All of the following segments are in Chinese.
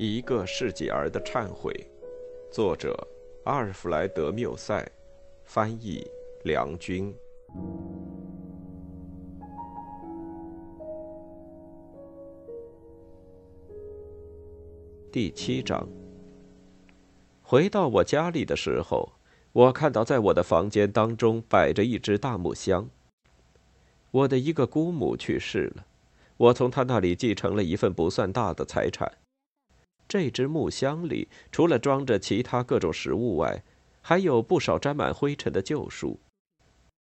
一个世纪儿的忏悔，作者阿尔弗莱德·缪塞，翻译梁军。第七章。回到我家里的时候，我看到在我的房间当中摆着一只大木箱。我的一个姑母去世了，我从她那里继承了一份不算大的财产。这只木箱里除了装着其他各种食物外，还有不少沾满灰尘的旧书。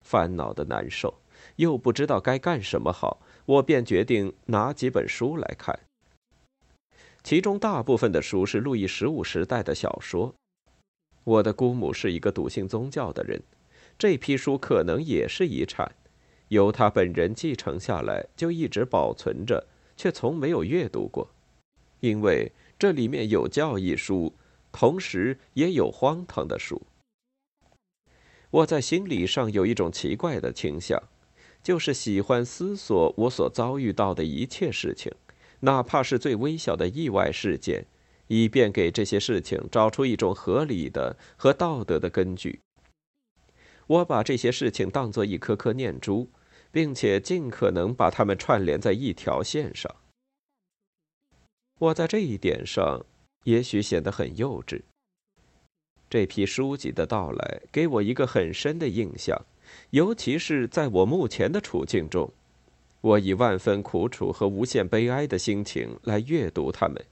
烦恼的难受，又不知道该干什么好，我便决定拿几本书来看。其中大部分的书是路易十五时代的小说。我的姑母是一个笃信宗教的人，这批书可能也是遗产，由她本人继承下来，就一直保存着，却从没有阅读过，因为。这里面有教义书，同时也有荒唐的书。我在心理上有一种奇怪的倾向，就是喜欢思索我所遭遇到的一切事情，哪怕是最微小的意外事件，以便给这些事情找出一种合理的和道德的根据。我把这些事情当作一颗颗念珠，并且尽可能把它们串联在一条线上。我在这一点上，也许显得很幼稚。这批书籍的到来给我一个很深的印象，尤其是在我目前的处境中，我以万分苦楚和无限悲哀的心情来阅读它们，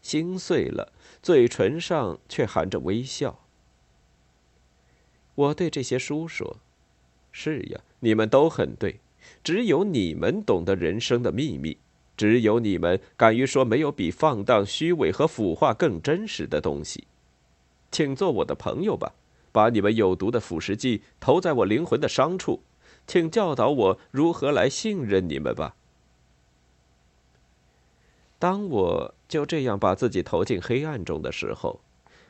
心碎了，嘴唇上却含着微笑。我对这些书说：“是呀，你们都很对，只有你们懂得人生的秘密。”只有你们敢于说没有比放荡、虚伪和腐化更真实的东西，请做我的朋友吧，把你们有毒的腐蚀剂投在我灵魂的伤处，请教导我如何来信任你们吧。当我就这样把自己投进黑暗中的时候，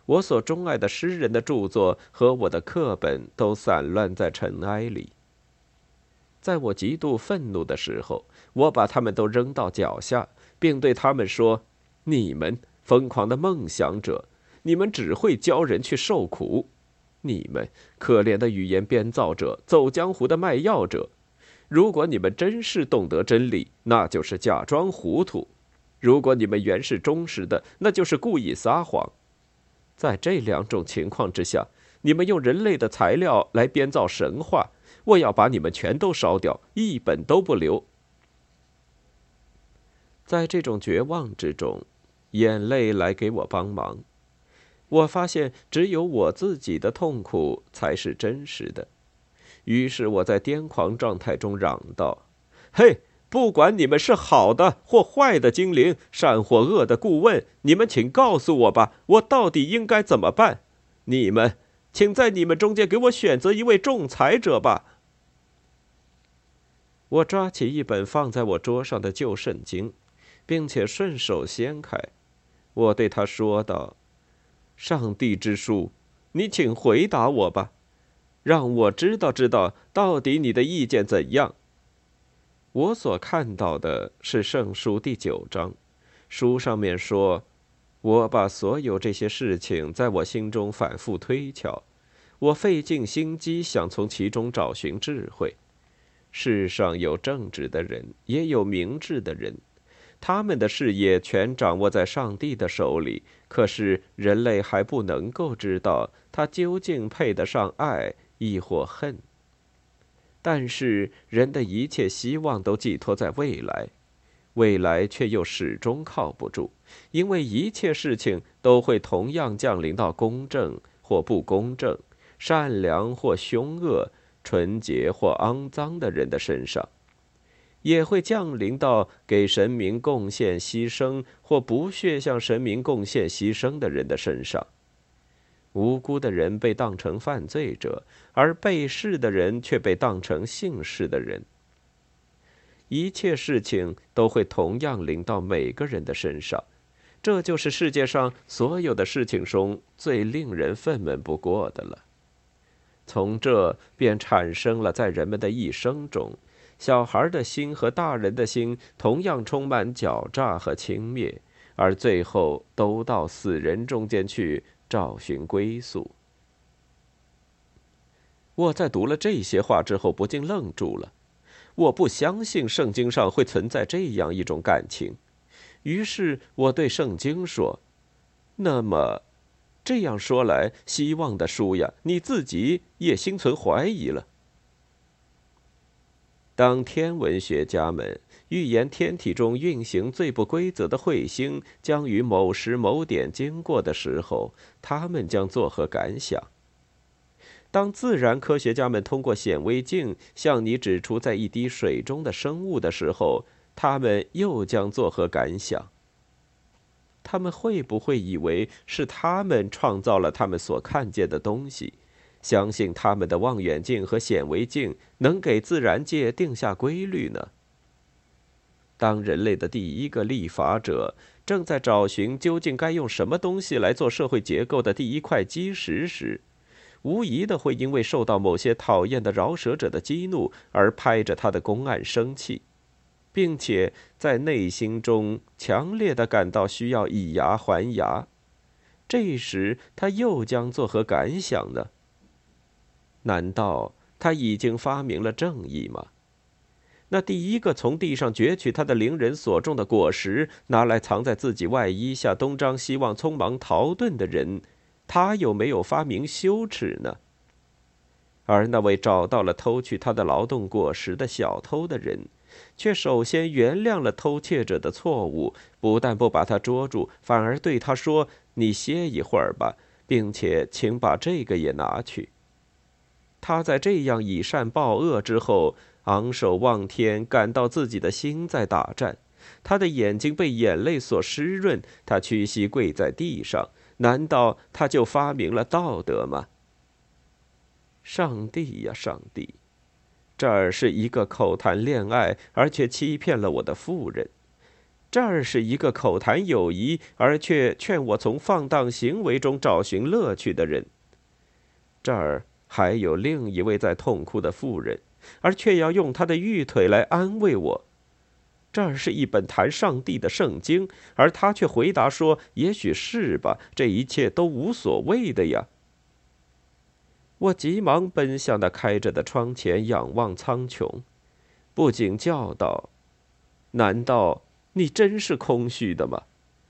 我所钟爱的诗人的著作和我的课本都散乱在尘埃里。在我极度愤怒的时候，我把他们都扔到脚下，并对他们说：“你们疯狂的梦想者，你们只会教人去受苦；你们可怜的语言编造者，走江湖的卖药者。如果你们真是懂得真理，那就是假装糊涂；如果你们原是忠实的，那就是故意撒谎。在这两种情况之下，你们用人类的材料来编造神话。”我要把你们全都烧掉，一本都不留。在这种绝望之中，眼泪来给我帮忙。我发现只有我自己的痛苦才是真实的。于是我在癫狂状态中嚷道：“嘿，不管你们是好的或坏的精灵，善或恶的顾问，你们请告诉我吧，我到底应该怎么办？你们，请在你们中间给我选择一位仲裁者吧。”我抓起一本放在我桌上的旧圣经，并且顺手掀开。我对他说道：“上帝之书，你请回答我吧，让我知道知道到底你的意见怎样。”我所看到的是圣书第九章，书上面说：“我把所有这些事情在我心中反复推敲，我费尽心机想从其中找寻智慧。”世上有正直的人，也有明智的人，他们的事业全掌握在上帝的手里。可是人类还不能够知道他究竟配得上爱亦或恨。但是人的一切希望都寄托在未来，未来却又始终靠不住，因为一切事情都会同样降临到公正或不公正、善良或凶恶。纯洁或肮脏的人的身上，也会降临到给神明贡献牺牲或不屑向神明贡献牺牲的人的身上。无辜的人被当成犯罪者，而被试的人却被当成姓氏的人。一切事情都会同样临到每个人的身上，这就是世界上所有的事情中最令人愤懑不过的了。从这便产生了，在人们的一生中，小孩的心和大人的心同样充满狡诈和轻蔑，而最后都到死人中间去找寻归宿。我在读了这些话之后，不禁愣住了。我不相信圣经上会存在这样一种感情，于是我对圣经说：“那么，这样说来，希望的书呀，你自己也心存怀疑了。”当天文学家们预言天体中运行最不规则的彗星将于某时某点经过的时候，他们将作何感想？当自然科学家们通过显微镜向你指出在一滴水中的生物的时候，他们又将作何感想？他们会不会以为是他们创造了他们所看见的东西？相信他们的望远镜和显微镜能给自然界定下规律呢？当人类的第一个立法者正在找寻究竟该用什么东西来做社会结构的第一块基石时，无疑的会因为受到某些讨厌的饶舌者的激怒而拍着他的公案生气，并且在内心中强烈的感到需要以牙还牙。这时他又将作何感想呢？难道他已经发明了正义吗？那第一个从地上攫取他的灵人所种的果实，拿来藏在自己外衣下，东张西望、匆忙逃遁的人，他有没有发明羞耻呢？而那位找到了偷去他的劳动果实的小偷的人，却首先原谅了偷窃者的错误，不但不把他捉住，反而对他说：“你歇一会儿吧，并且请把这个也拿去。”他在这样以善报恶之后，昂首望天，感到自己的心在打颤，他的眼睛被眼泪所湿润，他屈膝跪在地上。难道他就发明了道德吗？上帝呀，上帝！这儿是一个口谈恋爱，而却欺骗了我的妇人；这儿是一个口谈友谊，而却劝我从放荡行为中找寻乐趣的人；这儿。还有另一位在痛哭的妇人，而却要用她的玉腿来安慰我。这儿是一本谈上帝的圣经，而他却回答说：“也许是吧，这一切都无所谓的呀。”我急忙奔向那开着的窗前，仰望苍穹，不禁叫道：“难道你真是空虚的吗？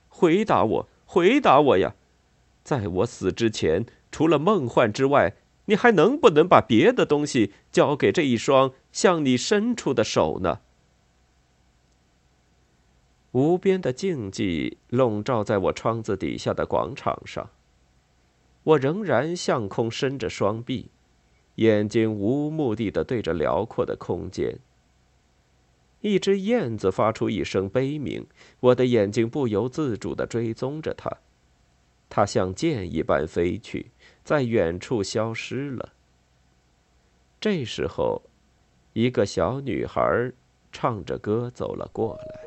回答我，回答我呀！在我死之前，除了梦幻之外。”你还能不能把别的东西交给这一双向你伸出的手呢？无边的静寂笼罩在我窗子底下的广场上，我仍然向空伸着双臂，眼睛无目的的对着辽阔的空间。一只燕子发出一声悲鸣，我的眼睛不由自主的追踪着它，它像箭一般飞去。在远处消失了。这时候，一个小女孩唱着歌走了过来。